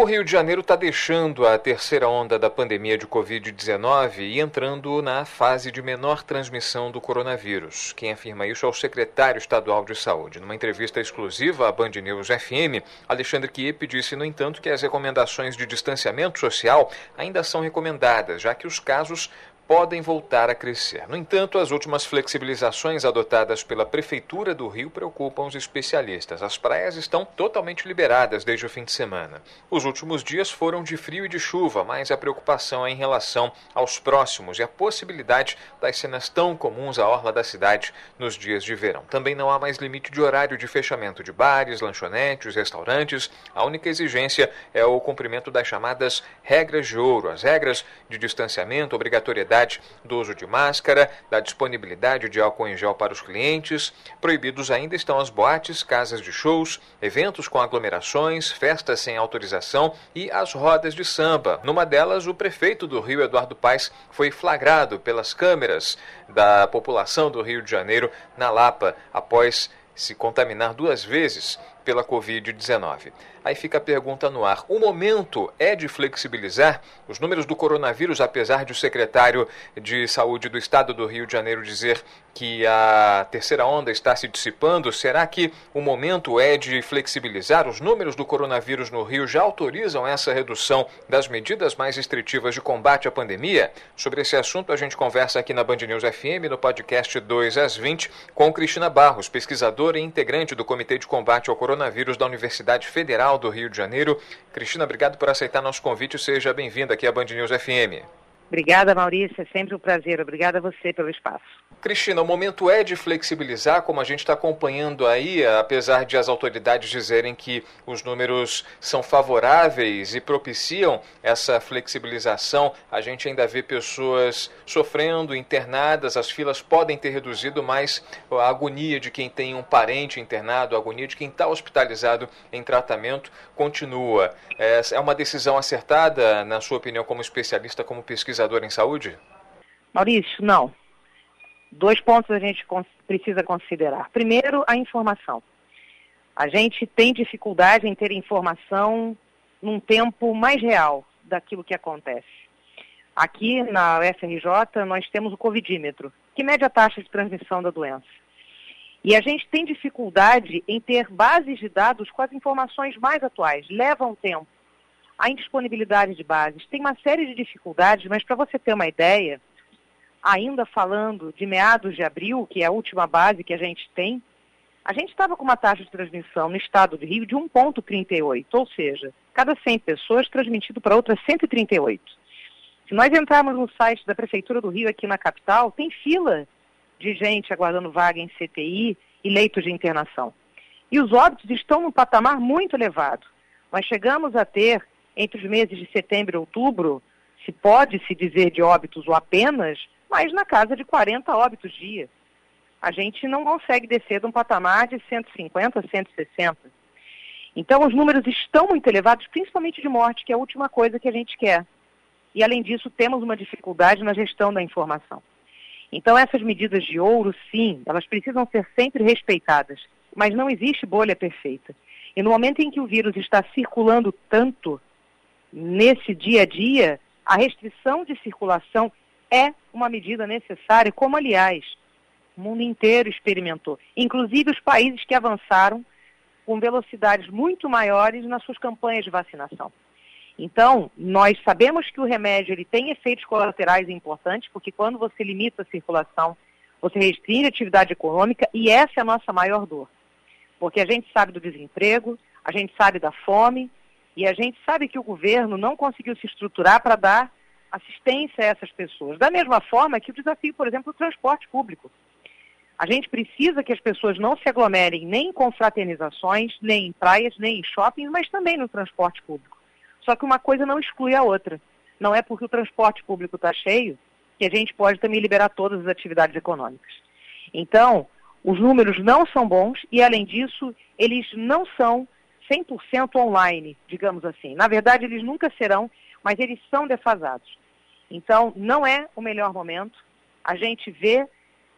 O Rio de Janeiro está deixando a terceira onda da pandemia de Covid-19 e entrando na fase de menor transmissão do coronavírus. Quem afirma isso é o secretário estadual de saúde. Numa entrevista exclusiva à Band News FM, Alexandre Kiep disse, no entanto, que as recomendações de distanciamento social ainda são recomendadas, já que os casos podem voltar a crescer. No entanto, as últimas flexibilizações adotadas pela Prefeitura do Rio preocupam os especialistas. As praias estão totalmente liberadas desde o fim de semana. Os últimos dias foram de frio e de chuva, mas a preocupação é em relação aos próximos e a possibilidade das cenas tão comuns à orla da cidade nos dias de verão. Também não há mais limite de horário de fechamento de bares, lanchonetes, restaurantes. A única exigência é o cumprimento das chamadas regras de ouro, as regras de distanciamento, obrigatoriedade do uso de máscara, da disponibilidade de álcool em gel para os clientes. Proibidos ainda estão as boates, casas de shows, eventos com aglomerações, festas sem autorização e as rodas de samba. Numa delas, o prefeito do Rio, Eduardo Paes, foi flagrado pelas câmeras da população do Rio de Janeiro na Lapa após se contaminar duas vezes pela Covid-19. Aí fica a pergunta no ar: o momento é de flexibilizar os números do coronavírus, apesar de o secretário de Saúde do Estado do Rio de Janeiro dizer que a terceira onda está se dissipando? Será que o momento é de flexibilizar? Os números do coronavírus no Rio já autorizam essa redução das medidas mais restritivas de combate à pandemia? Sobre esse assunto, a gente conversa aqui na Band News FM, no podcast 2 às 20, com Cristina Barros, pesquisadora e integrante do Comitê de Combate ao Coronavírus da Universidade Federal do Rio de Janeiro. Cristina, obrigado por aceitar nosso convite. Seja bem-vinda aqui à Band News FM. Obrigada, Maurício. É sempre um prazer. Obrigada a você pelo espaço. Cristina, o momento é de flexibilizar, como a gente está acompanhando aí, apesar de as autoridades dizerem que os números são favoráveis e propiciam essa flexibilização, a gente ainda vê pessoas sofrendo, internadas, as filas podem ter reduzido, mas a agonia de quem tem um parente internado, a agonia de quem está hospitalizado em tratamento continua. É, é uma decisão acertada, na sua opinião, como especialista, como pesquisador em saúde? Maurício, não dois pontos a gente precisa considerar. Primeiro, a informação. A gente tem dificuldade em ter informação num tempo mais real daquilo que acontece. Aqui na UFRJ nós temos o Covidímetro, que mede a taxa de transmissão da doença. E a gente tem dificuldade em ter bases de dados com as informações mais atuais. Leva um tempo. A indisponibilidade de bases. Tem uma série de dificuldades, mas para você ter uma ideia, ainda falando de meados de abril, que é a última base que a gente tem, a gente estava com uma taxa de transmissão no estado do Rio de 1,38, ou seja, cada 100 pessoas transmitido para outras 138. Se nós entrarmos no site da Prefeitura do Rio aqui na capital, tem fila de gente aguardando vaga em CTI e leitos de internação. E os óbitos estão num patamar muito elevado. Nós chegamos a ter, entre os meses de setembro e outubro, se pode se dizer de óbitos ou apenas, mas na casa de 40 óbitos dia. A gente não consegue descer de um patamar de 150, 160. Então, os números estão muito elevados, principalmente de morte, que é a última coisa que a gente quer. E, além disso, temos uma dificuldade na gestão da informação. Então, essas medidas de ouro, sim, elas precisam ser sempre respeitadas, mas não existe bolha perfeita. E no momento em que o vírus está circulando tanto nesse dia a dia, a restrição de circulação é uma medida necessária, como, aliás, o mundo inteiro experimentou. Inclusive os países que avançaram com velocidades muito maiores nas suas campanhas de vacinação. Então, nós sabemos que o remédio ele tem efeitos colaterais importantes, porque quando você limita a circulação, você restringe a atividade econômica e essa é a nossa maior dor. Porque a gente sabe do desemprego, a gente sabe da fome e a gente sabe que o governo não conseguiu se estruturar para dar assistência a essas pessoas. Da mesma forma que o desafio, por exemplo, do transporte público. A gente precisa que as pessoas não se aglomerem nem em confraternizações, nem em praias, nem em shoppings, mas também no transporte público. Só que uma coisa não exclui a outra. Não é porque o transporte público está cheio que a gente pode também liberar todas as atividades econômicas. Então, os números não são bons e, além disso, eles não são 100% online, digamos assim. Na verdade, eles nunca serão, mas eles são defasados. Então, não é o melhor momento. A gente vê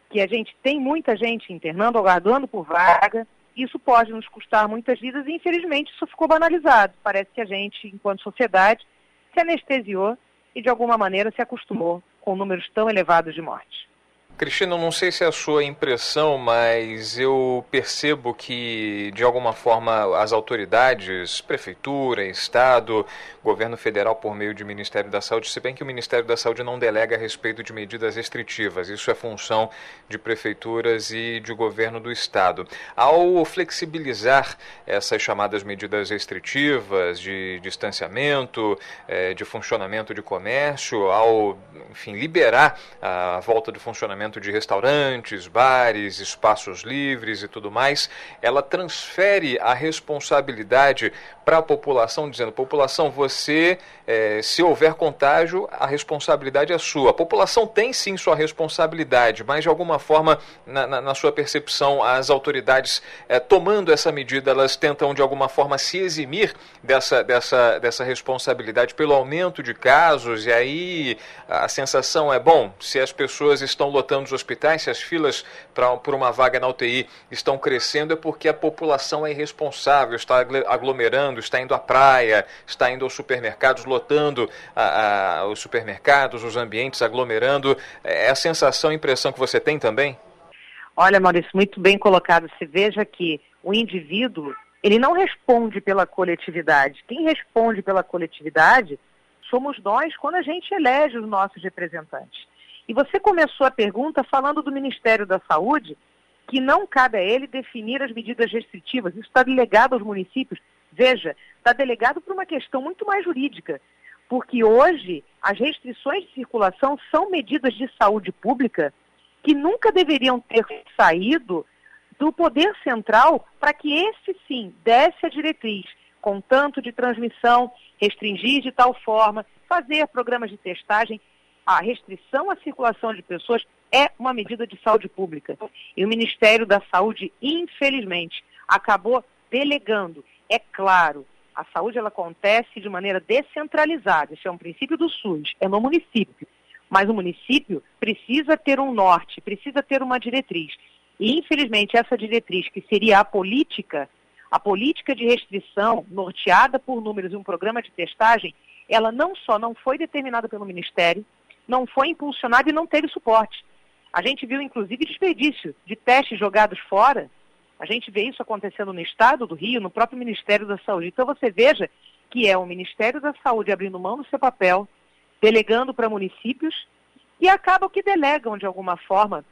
que a gente tem muita gente internando, aguardando por vaga. Isso pode nos custar muitas vidas e, infelizmente, isso ficou banalizado. Parece que a gente, enquanto sociedade, se anestesiou e, de alguma maneira, se acostumou com números tão elevados de mortes. Cristina, não sei se é a sua impressão, mas eu percebo que, de alguma forma, as autoridades, prefeitura, Estado, governo federal, por meio do Ministério da Saúde, se bem que o Ministério da Saúde não delega a respeito de medidas restritivas, isso é função de prefeituras e de governo do Estado. Ao flexibilizar essas chamadas medidas restritivas de distanciamento, eh, de funcionamento de comércio, ao, enfim, liberar a volta do funcionamento de restaurantes, bares, espaços livres e tudo mais, ela transfere a responsabilidade para a população, dizendo: população, você, é, se houver contágio, a responsabilidade é sua. A população tem sim sua responsabilidade, mas de alguma forma, na, na, na sua percepção, as autoridades é, tomando essa medida, elas tentam de alguma forma se eximir dessa, dessa, dessa responsabilidade pelo aumento de casos, e aí a sensação é: bom, se as pessoas estão lotando os hospitais, se as filas pra, por uma vaga na UTI estão crescendo, é porque a população é irresponsável, está aglomerando, está indo à praia, está indo aos supermercados, lotando a, a, os supermercados, os ambientes, aglomerando. É a sensação, a impressão que você tem também? Olha, Maurício, muito bem colocado. Se veja que o indivíduo, ele não responde pela coletividade. Quem responde pela coletividade somos nós quando a gente elege os nossos representantes. E você começou a pergunta falando do Ministério da Saúde, que não cabe a ele definir as medidas restritivas. Isso está delegado aos municípios. Veja, está delegado por uma questão muito mais jurídica, porque hoje as restrições de circulação são medidas de saúde pública que nunca deveriam ter saído do poder central para que esse sim desse a diretriz com tanto de transmissão, restringir de tal forma, fazer programas de testagem a restrição à circulação de pessoas é uma medida de saúde pública. E o Ministério da Saúde, infelizmente, acabou delegando. É claro, a saúde ela acontece de maneira descentralizada, isso é um princípio do SUS, é no município. Mas o município precisa ter um norte, precisa ter uma diretriz. E, infelizmente, essa diretriz, que seria a política, a política de restrição, norteada por números e um programa de testagem, ela não só não foi determinada pelo Ministério, não foi impulsionado e não teve suporte. A gente viu, inclusive, desperdício de testes jogados fora. A gente vê isso acontecendo no Estado do Rio, no próprio Ministério da Saúde. Então você veja que é o Ministério da Saúde abrindo mão do seu papel, delegando para municípios e acabam que delegam de alguma forma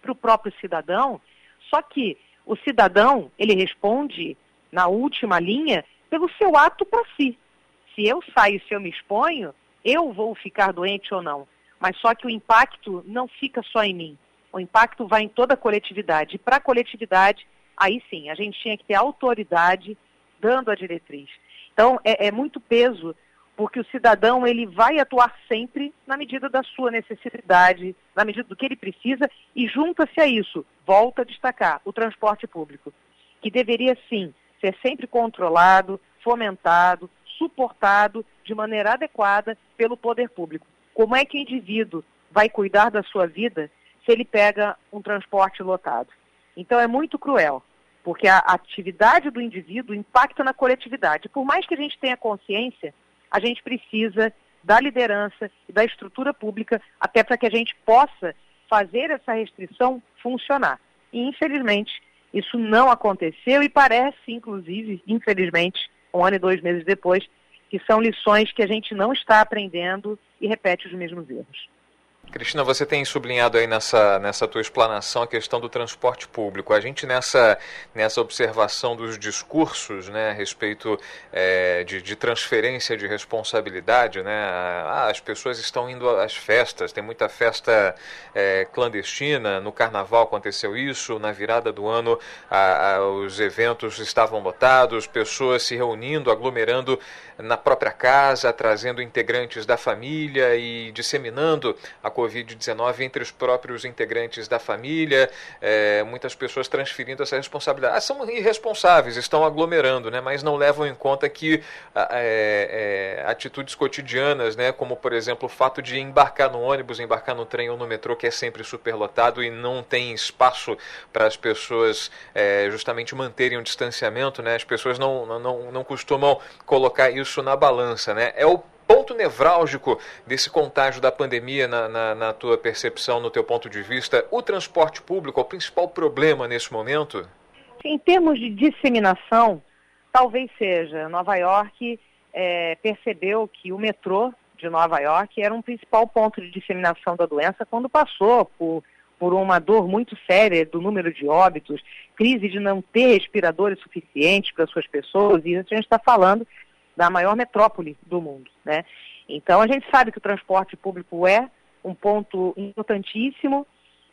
para o próprio cidadão. Só que o cidadão, ele responde na última linha pelo seu ato para si. Se eu saio, se eu me exponho, eu vou ficar doente ou não. Mas só que o impacto não fica só em mim. O impacto vai em toda a coletividade. E para a coletividade, aí sim, a gente tinha que ter autoridade dando a diretriz. Então, é, é muito peso, porque o cidadão ele vai atuar sempre na medida da sua necessidade, na medida do que ele precisa, e junta-se a isso, volta a destacar, o transporte público, que deveria sim ser sempre controlado, fomentado, suportado de maneira adequada pelo poder público. Como é que o indivíduo vai cuidar da sua vida se ele pega um transporte lotado? Então é muito cruel, porque a atividade do indivíduo impacta na coletividade. Por mais que a gente tenha consciência, a gente precisa da liderança e da estrutura pública até para que a gente possa fazer essa restrição funcionar. E infelizmente isso não aconteceu e parece, inclusive, infelizmente, um ano e dois meses depois, que são lições que a gente não está aprendendo e repete os mesmos erros. Cristina, você tem sublinhado aí nessa, nessa tua explanação a questão do transporte público. A gente nessa, nessa observação dos discursos né, a respeito é, de, de, transferência de responsabilidade, né, as pessoas estão indo às festas, tem muita festa é, clandestina, no carnaval aconteceu isso, na virada do ano a, a, os eventos estavam lotados, pessoas se reunindo, aglomerando na própria casa, trazendo integrantes da família e disseminando a Covid-19 entre os próprios integrantes da família, é, muitas pessoas transferindo essa responsabilidade. Ah, são irresponsáveis, estão aglomerando, né, mas não levam em conta que é, é, atitudes cotidianas, né, como por exemplo o fato de embarcar no ônibus, embarcar no trem ou no metrô, que é sempre superlotado e não tem espaço para as pessoas é, justamente manterem um distanciamento, né, as pessoas não, não, não costumam colocar isso na balança. Né, é o ponto nevrálgico desse contágio da pandemia na, na, na, tua percepção, no teu ponto de vista? O transporte público é o principal problema nesse momento? Em termos de disseminação, talvez seja. Nova York é, percebeu que o metrô de Nova York era um principal ponto de disseminação da doença quando passou por, por uma dor muito séria do número de óbitos, crise de não ter respiradores suficientes para suas pessoas, e a gente está falando da maior metrópole do mundo. Né? Então, a gente sabe que o transporte público é um ponto importantíssimo,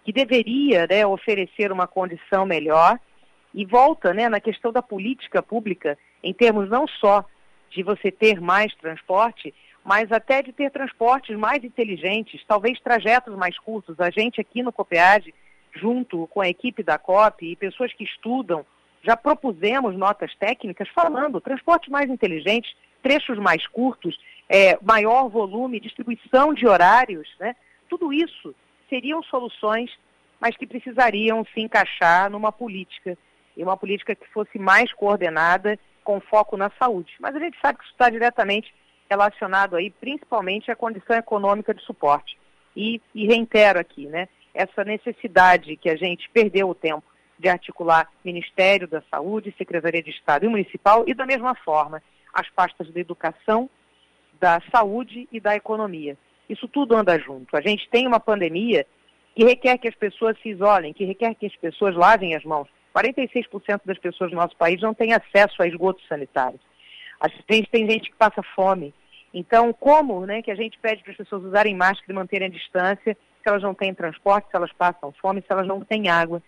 que deveria né, oferecer uma condição melhor, e volta né, na questão da política pública, em termos não só de você ter mais transporte, mas até de ter transportes mais inteligentes, talvez trajetos mais curtos. A gente aqui no COPEAD, junto com a equipe da COP e pessoas que estudam já propusemos notas técnicas falando transporte mais inteligente, trechos mais curtos, é, maior volume, distribuição de horários, né? Tudo isso seriam soluções, mas que precisariam se encaixar numa política, e uma política que fosse mais coordenada, com foco na saúde. Mas a gente sabe que isso está diretamente relacionado aí, principalmente à condição econômica de suporte. E, e reitero aqui, né, essa necessidade que a gente perdeu o tempo de articular Ministério da Saúde, Secretaria de Estado e Municipal, e da mesma forma as pastas da educação, da saúde e da economia. Isso tudo anda junto. A gente tem uma pandemia que requer que as pessoas se isolem, que requer que as pessoas lavem as mãos. 46% das pessoas do nosso país não têm acesso a esgotos sanitários. A gente tem gente que passa fome. Então, como né, que a gente pede para as pessoas usarem máscara e manterem a distância se elas não têm transporte, se elas passam fome, se elas não têm água?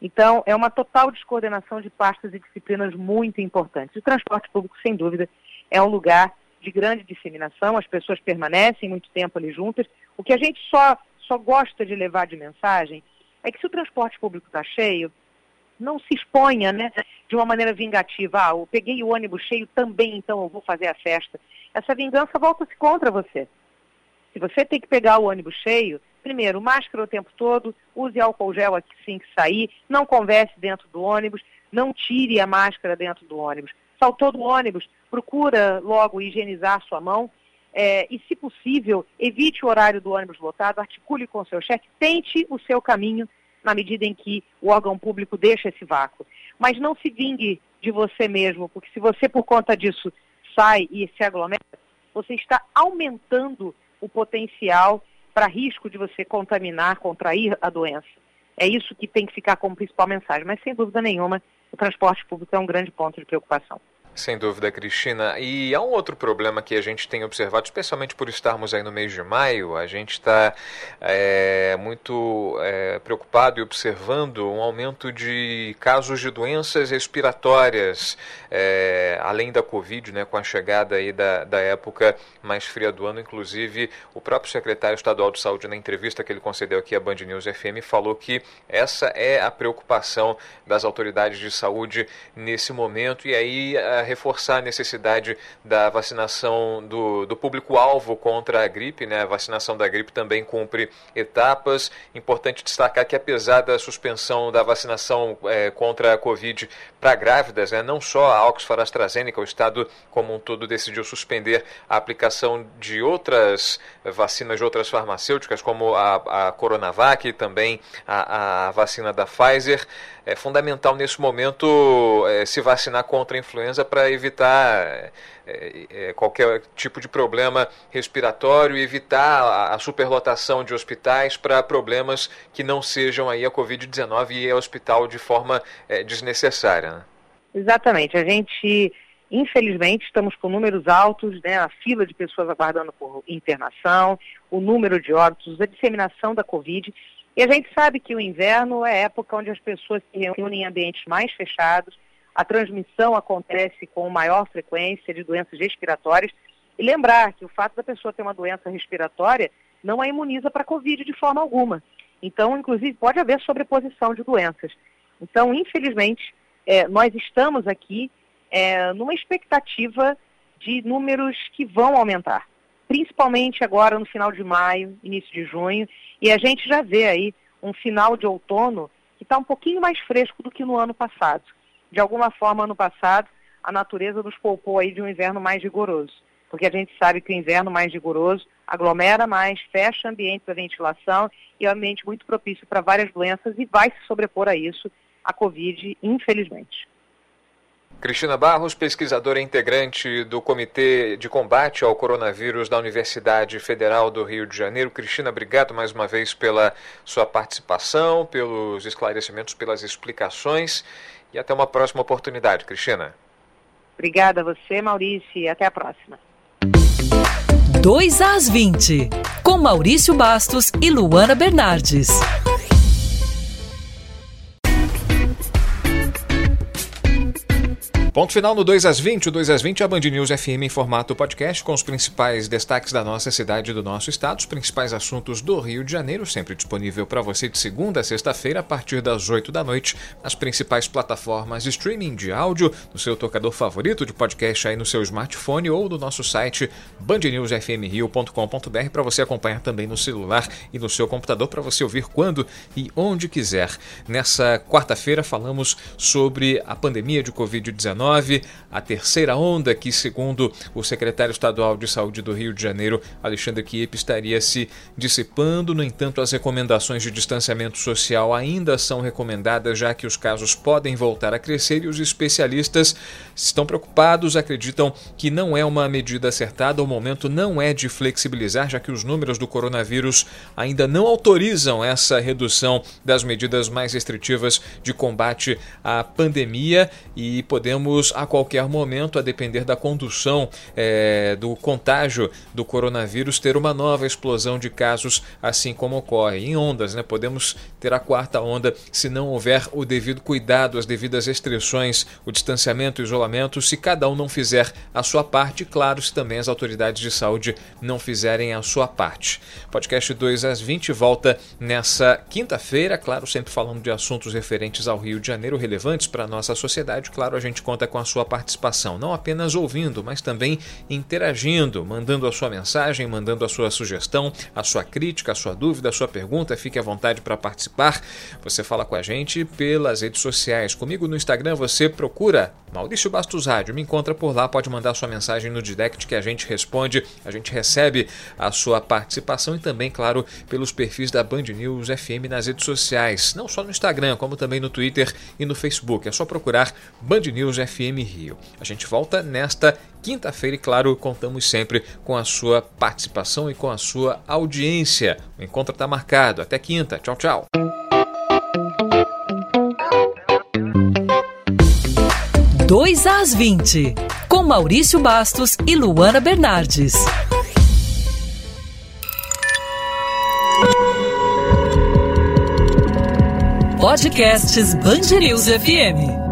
Então, é uma total descoordenação de pastas e disciplinas muito importantes. O transporte público, sem dúvida, é um lugar de grande disseminação, as pessoas permanecem muito tempo ali juntas. O que a gente só, só gosta de levar de mensagem é que se o transporte público está cheio, não se exponha né, de uma maneira vingativa. Ah, eu peguei o ônibus cheio também, então eu vou fazer a festa. Essa vingança volta-se contra você. Se você tem que pegar o ônibus cheio, primeiro, máscara o tempo todo, use álcool gel assim que sair, não converse dentro do ônibus, não tire a máscara dentro do ônibus. Saltou do ônibus, procura logo higienizar sua mão é, e, se possível, evite o horário do ônibus lotado, articule com o seu chefe, tente o seu caminho na medida em que o órgão público deixa esse vácuo. Mas não se vingue de você mesmo, porque se você, por conta disso, sai e se aglomera, você está aumentando o potencial para risco de você contaminar, contrair a doença. É isso que tem que ficar como principal mensagem. Mas, sem dúvida nenhuma, o transporte público é um grande ponto de preocupação. Sem dúvida, Cristina. E há um outro problema que a gente tem observado, especialmente por estarmos aí no mês de maio, a gente está é, muito é, preocupado e observando um aumento de casos de doenças respiratórias, é, além da Covid, né, com a chegada aí da, da época mais fria do ano. Inclusive, o próprio secretário estadual de saúde, na entrevista que ele concedeu aqui à Band News FM, falou que essa é a preocupação das autoridades de saúde nesse momento. E aí, a reforçar a necessidade da vacinação do, do público-alvo contra a gripe. Né? A vacinação da gripe também cumpre etapas. Importante destacar que, apesar da suspensão da vacinação é, contra a Covid para grávidas, né? não só a Oxford AstraZeneca, o Estado como um todo decidiu suspender a aplicação de outras vacinas de outras farmacêuticas, como a, a Coronavac e também a, a vacina da Pfizer. É fundamental nesse momento é, se vacinar contra a influenza para evitar é, é, qualquer tipo de problema respiratório evitar a, a superlotação de hospitais para problemas que não sejam aí a Covid-19 e ao hospital de forma é, desnecessária. Né? Exatamente. A gente, infelizmente, estamos com números altos, né? a fila de pessoas aguardando por internação, o número de óbitos, a disseminação da Covid. E a gente sabe que o inverno é época onde as pessoas se reúnem em ambientes mais fechados, a transmissão acontece com maior frequência de doenças respiratórias. E lembrar que o fato da pessoa ter uma doença respiratória não a imuniza para a Covid de forma alguma. Então, inclusive, pode haver sobreposição de doenças. Então, infelizmente, é, nós estamos aqui é, numa expectativa de números que vão aumentar, principalmente agora no final de maio, início de junho, e a gente já vê aí um final de outono que está um pouquinho mais fresco do que no ano passado. De alguma forma, ano passado, a natureza nos poupou aí de um inverno mais rigoroso, porque a gente sabe que o inverno mais rigoroso aglomera mais, fecha ambiente para ventilação e é um ambiente muito propício para várias doenças e vai se sobrepor a isso a Covid, infelizmente. Cristina Barros, pesquisadora integrante do Comitê de Combate ao Coronavírus da Universidade Federal do Rio de Janeiro. Cristina, obrigado mais uma vez pela sua participação, pelos esclarecimentos, pelas explicações e até uma próxima oportunidade, Cristina. Obrigada a você, Maurício, e até a próxima. 2 às 20, com Maurício Bastos e Luana Bernardes. Ponto final no 2 às 20. O 2 às 20 é a Band News FM em formato podcast com os principais destaques da nossa cidade e do nosso estado, os principais assuntos do Rio de Janeiro, sempre disponível para você de segunda a sexta-feira a partir das 8 da noite, nas principais plataformas de streaming de áudio, no seu tocador favorito de podcast aí no seu smartphone ou no nosso site bandnewsfmrio.com.br para você acompanhar também no celular e no seu computador para você ouvir quando e onde quiser. Nessa quarta-feira falamos sobre a pandemia de Covid-19 a terceira onda que, segundo o secretário estadual de saúde do Rio de Janeiro, Alexandre Kiep, estaria se dissipando. No entanto, as recomendações de distanciamento social ainda são recomendadas, já que os casos podem voltar a crescer e os especialistas estão preocupados, acreditam que não é uma medida acertada. O momento não é de flexibilizar, já que os números do coronavírus ainda não autorizam essa redução das medidas mais restritivas de combate à pandemia e podemos a qualquer momento, a depender da condução é, do contágio do coronavírus, ter uma nova explosão de casos, assim como ocorre em ondas. Né? Podemos ter a quarta onda se não houver o devido cuidado, as devidas restrições, o distanciamento, o isolamento, se cada um não fizer a sua parte, claro, se também as autoridades de saúde não fizerem a sua parte. Podcast 2 às 20 volta nessa quinta-feira, claro, sempre falando de assuntos referentes ao Rio de Janeiro, relevantes para a nossa sociedade. Claro, a gente conta com a sua participação, não apenas ouvindo, mas também interagindo, mandando a sua mensagem, mandando a sua sugestão, a sua crítica, a sua dúvida, a sua pergunta. Fique à vontade para participar. Você fala com a gente pelas redes sociais. Comigo no Instagram você procura Maurício Bastos Rádio. Me encontra por lá, pode mandar sua mensagem no direct que a gente responde, a gente recebe a sua participação e também, claro, pelos perfis da Band News FM nas redes sociais, não só no Instagram, como também no Twitter e no Facebook. É só procurar Band News FM Rio. A gente volta nesta quinta-feira e, claro, contamos sempre com a sua participação e com a sua audiência. O encontro está marcado. Até quinta. Tchau, tchau. Dois às 20, com Maurício Bastos e Luana Bernardes. Podcasts News FM.